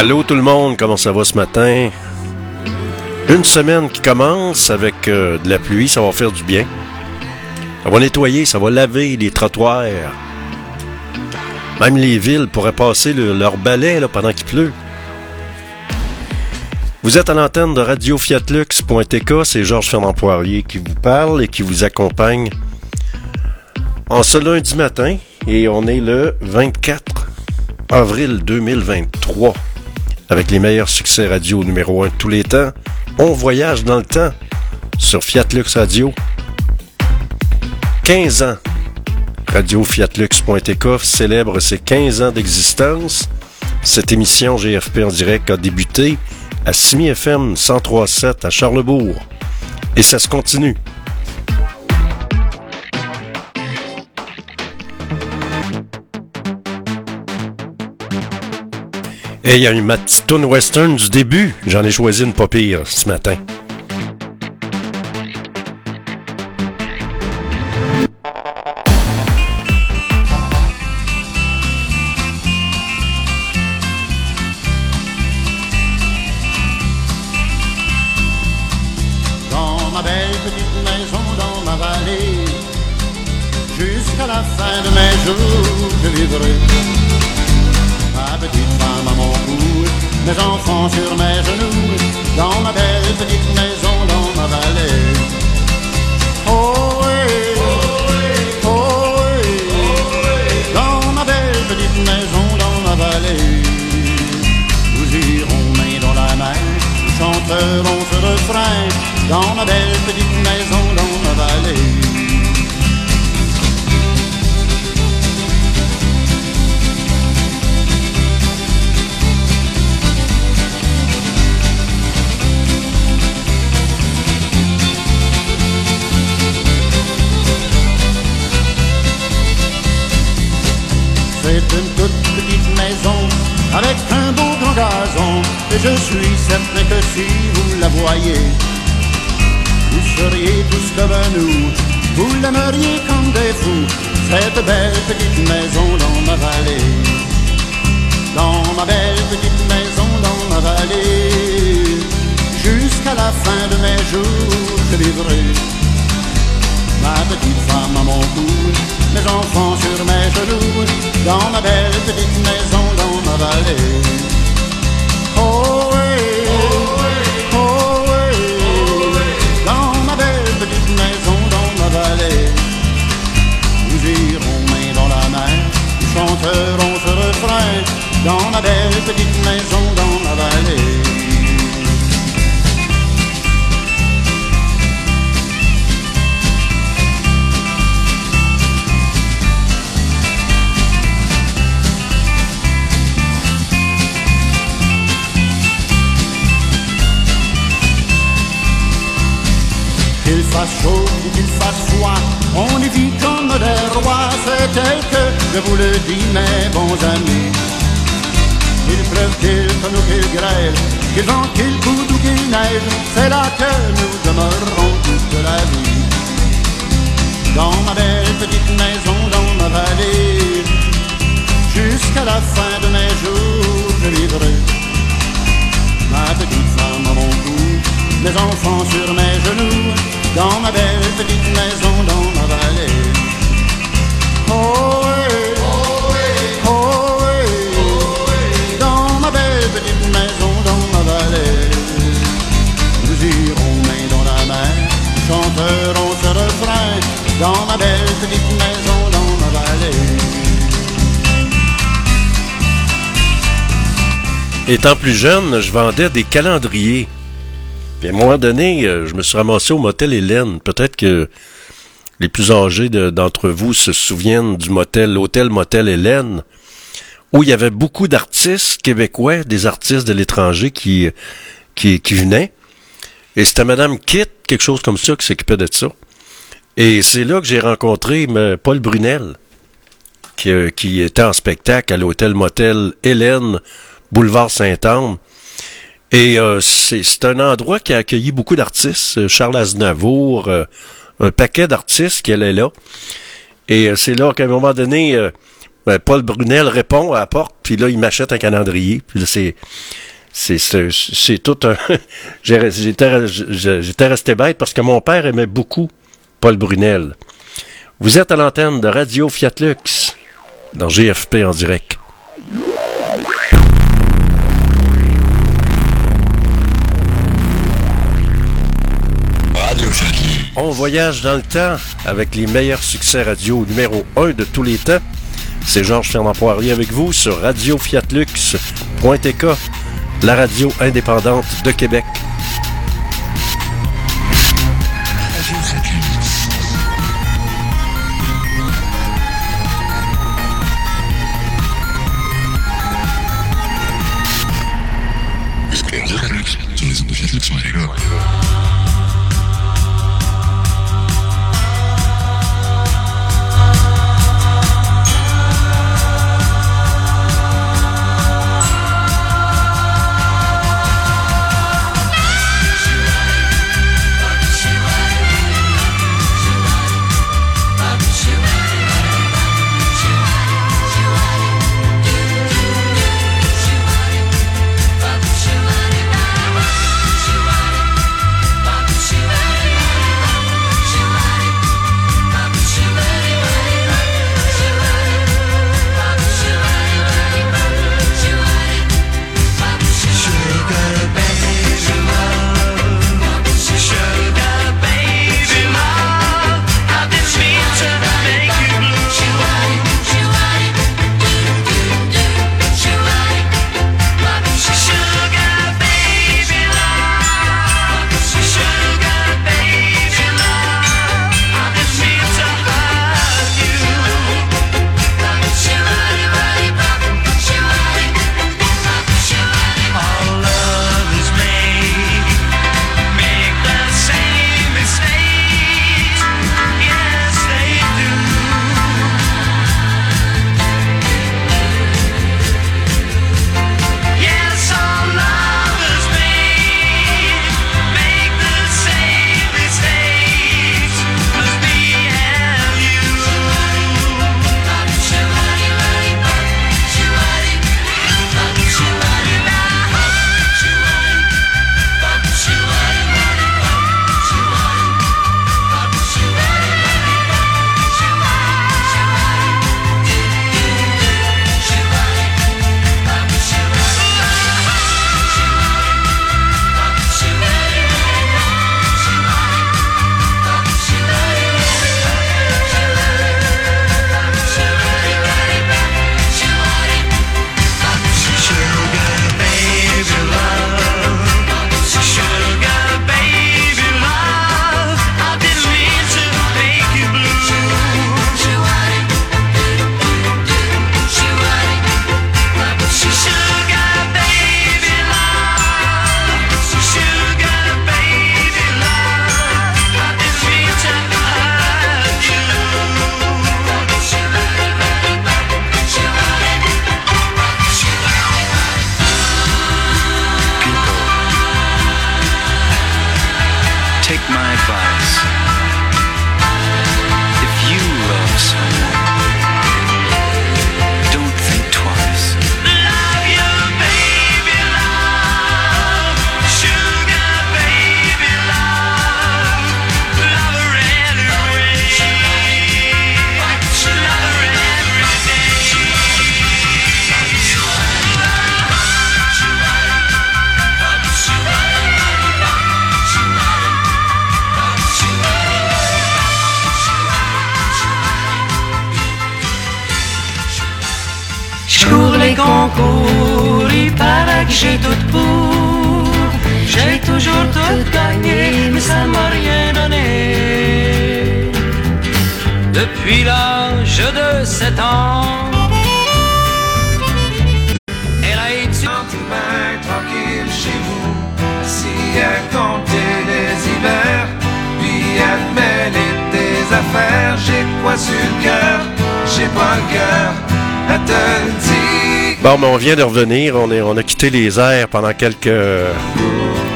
Allô tout le monde, comment ça va ce matin? Une semaine qui commence avec euh, de la pluie, ça va faire du bien. Ça va nettoyer, ça va laver les trottoirs. Même les villes pourraient passer leur balai là, pendant qu'il pleut. Vous êtes à l'antenne de Radio Fiatlux.tk, c'est Georges Fernand Poirier qui vous parle et qui vous accompagne en ce lundi matin et on est le 24 avril 2023 avec les meilleurs succès radio numéro 1 de tous les temps. On voyage dans le temps sur Fiat Lux Radio. 15 ans. Radio célèbre ses 15 ans d'existence. Cette émission GFP en direct a débuté à Simi FM 103.7 à Charlebourg. Et ça se continue. Et il y a une ma western du début. J'en ai choisi une pas pire ce matin. Dans ma belle petite maison dans ma vallée. C'est une toute petite maison avec un beau grand gazon. Et je suis certain que si vous la voyez, vous seriez tous comme nous. Vous l'aimeriez comme des fous, cette belle petite maison dans ma vallée. Dans ma belle petite maison dans ma vallée. Jusqu'à la fin de mes jours, je vivrai. Ma petite femme à mon cou, mes enfants sur mes genoux, dans ma belle petite maison dans ma vallée. Oh vous le dis mes bons amis. Qu'il pleuve, qu'il tonne ou qu'il grêle, qu'il vente, qu'il coude ou qu'il neige, c'est là que nous demeurons toute la vie. Dans ma belle petite maison, dans ma vallée, jusqu'à la fin de mes jours, je vivrai. Ma petite femme à mon cou, mes enfants sur mes genoux, dans ma belle petite maison dans ma vallée. Oh Étant plus jeune, je vendais des calendriers. Puis à un moment donné, euh, je me suis ramassé au motel Hélène. Peut-être que les plus âgés d'entre vous se souviennent du motel, l'hôtel motel Hélène, où il y avait beaucoup d'artistes québécois, des artistes de l'étranger qui, venaient. Et c'était Madame Kit, quelque chose comme ça, qui s'occupait de ça. Et c'est là que j'ai rencontré Paul Brunel, qui, euh, qui était en spectacle à l'hôtel motel Hélène, boulevard Saint-Anne. Et euh, c'est un endroit qui a accueilli beaucoup d'artistes. Charles Aznavour, euh, un paquet d'artistes qui allaient là. Et euh, c'est là qu'à un moment donné, Ben, Paul Brunel répond à la porte, puis là, il m'achète un calendrier. Puis c'est... C'est, tout un... J'étais resté bête parce que mon père aimait beaucoup Paul Brunel. Vous êtes à l'antenne de Radio Fiat Lux, dans GFP en direct. On voyage dans le temps avec les meilleurs succès radio numéro 1 de tous les temps. C'est Georges Fernand Poirier avec vous sur radiofiatlux.tk, la radio indépendante de Québec. Fiat 7 ans, elle a étudié. main tranquille chez vous, assis à compter les hivers, puis à mêler tes affaires. J'ai quoi sur le cœur, j'ai pas le cœur à te le dire. Bon, mais on vient de revenir. On, est, on a quitté les airs pendant quelques,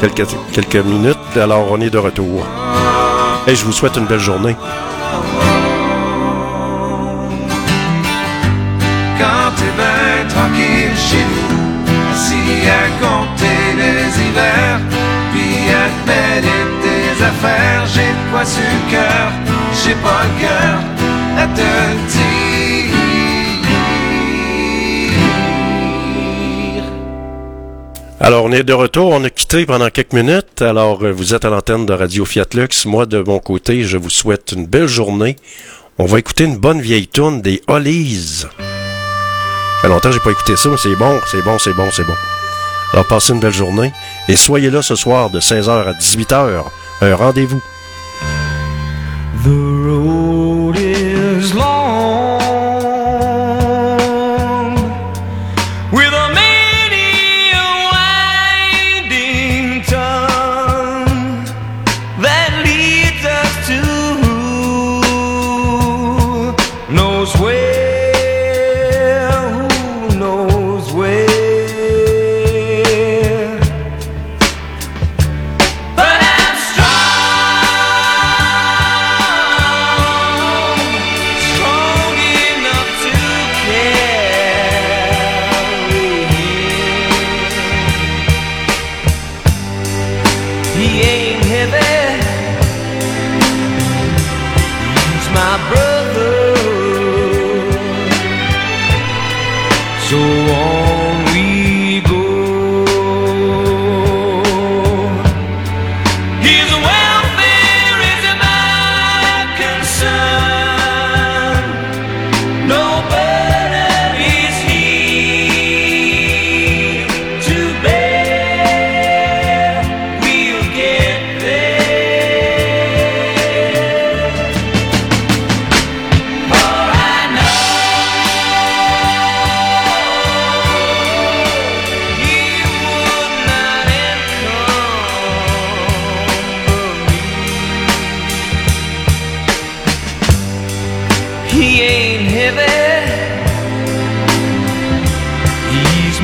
quelques, quelques minutes. Alors, on est de retour. Et je vous souhaite une belle journée. Chez vous, assis à compter les hivers, puis à mêler affaires. J'ai quoi cœur, j'ai pas le cœur à te dire. Alors, on est de retour. On a quitté pendant quelques minutes. Alors, euh, vous êtes à l'antenne de Radio Fiat Lux. Moi, de mon côté, je vous souhaite une belle journée. On va écouter une bonne vieille tourne des Hollies. Fait longtemps que j'ai pas écouté ça, mais c'est bon, c'est bon, c'est bon, c'est bon. Alors, passez une belle journée. Et soyez là ce soir de 16h à 18h. Un rendez-vous.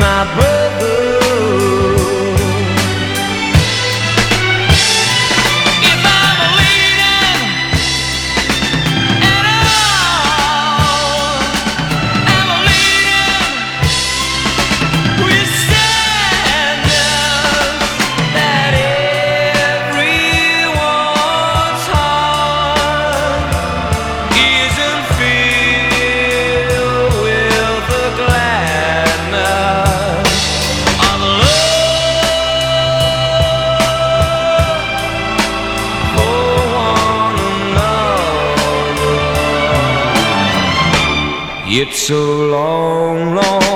my birthday. It's a long, long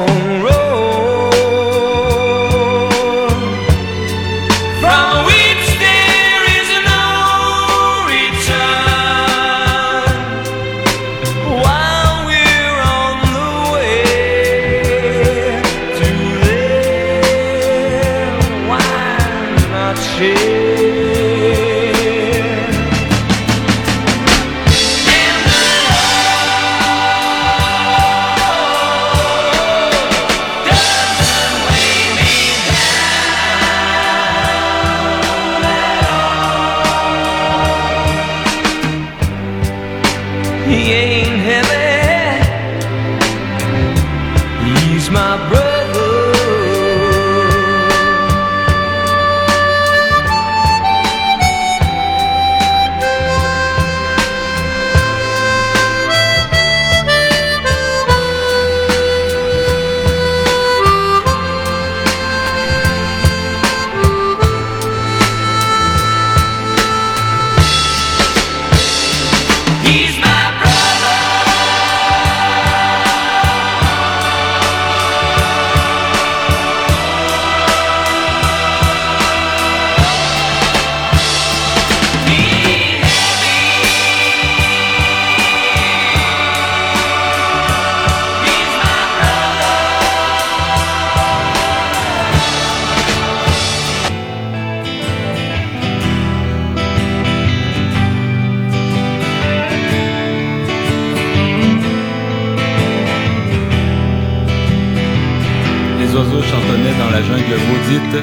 la jungle maudite.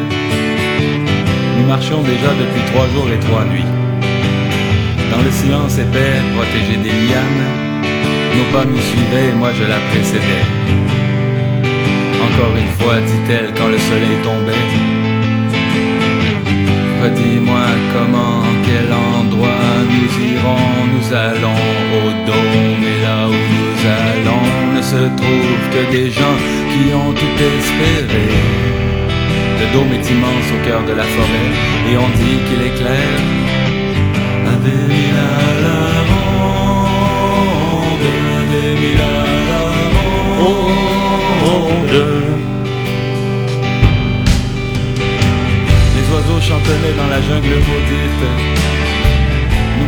Nous marchions déjà depuis trois jours et trois nuits. Dans le silence épais, protégé des lianes, nos pas nous suivaient et moi je la précédais. Encore une fois, dit-elle quand le soleil tombait. Redis-moi comment, quel endroit nous irons, nous allons au dôme et là où nous allons ne se trouve que des gens qui ont tout espéré. Le dôme est immense au cœur de la forêt et on dit qu'il est clair. Les oiseaux chantonnaient dans la jungle maudite.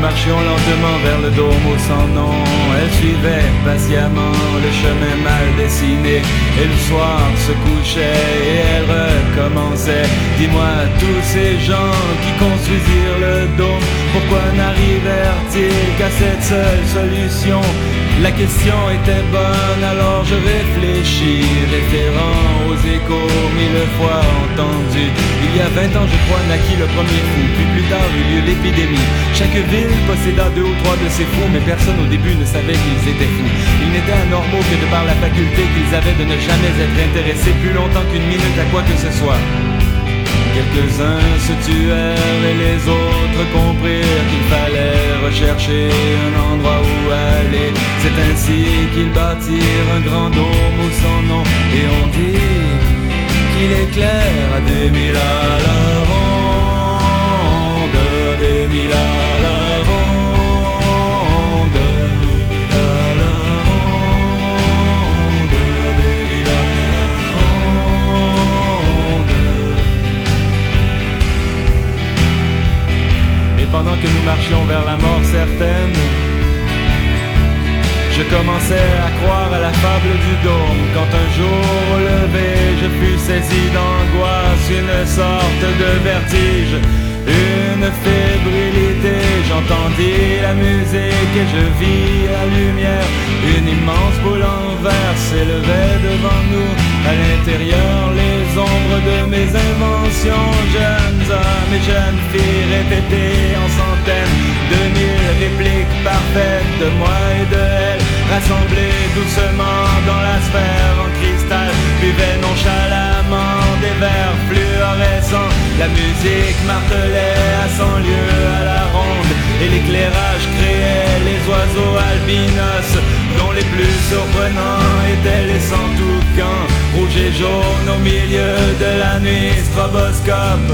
Marchions lentement vers le dôme au sans nom. Elle suivait patiemment le chemin mal dessiné. Et le soir se couchait et elle recommençait. Dis-moi, tous ces gens qui construisirent le dôme, pourquoi n'arrivèrent-ils qu'à cette seule solution? La question était bonne, alors je réfléchis, référant aux échos mille fois entendus. Il y a 20 ans, je crois, naquit le premier fou, puis plus tard eut lieu l'épidémie. Chaque ville posséda deux ou trois de ces fous, mais personne au début ne savait qu'ils étaient fous. Ils n'étaient anormaux que de par la faculté qu'ils avaient de ne jamais être intéressés plus longtemps qu'une minute à quoi que ce soit. Quelques-uns se tuèrent et les autres comprirent qu'il fallait rechercher un endroit où aller. C'est ainsi qu'ils bâtirent un grand dôme au sans nom et on dit qu'il éclaire à des mille à la ronde, des mille à pendant que nous marchions vers la mort certaine, je commençais à croire à la fable du dôme Quand un jour au lever je fus saisi d'angoisse Une sorte de vertige, une fébrilité J'entendis la musique et je vis la lumière. Une immense boule en verre s'élevait devant nous. À l'intérieur les ombres de mes inventions. Jeunes hommes et jeunes filles répétées en centaines De mille répliques parfaites de moi et de elle Rassemblés doucement dans la sphère en musique martelait à cent lieues à la ronde Et l'éclairage créait les oiseaux albinos Dont les plus surprenants étaient les sans-toucans Rouges et jaunes au milieu de la nuit stroboscope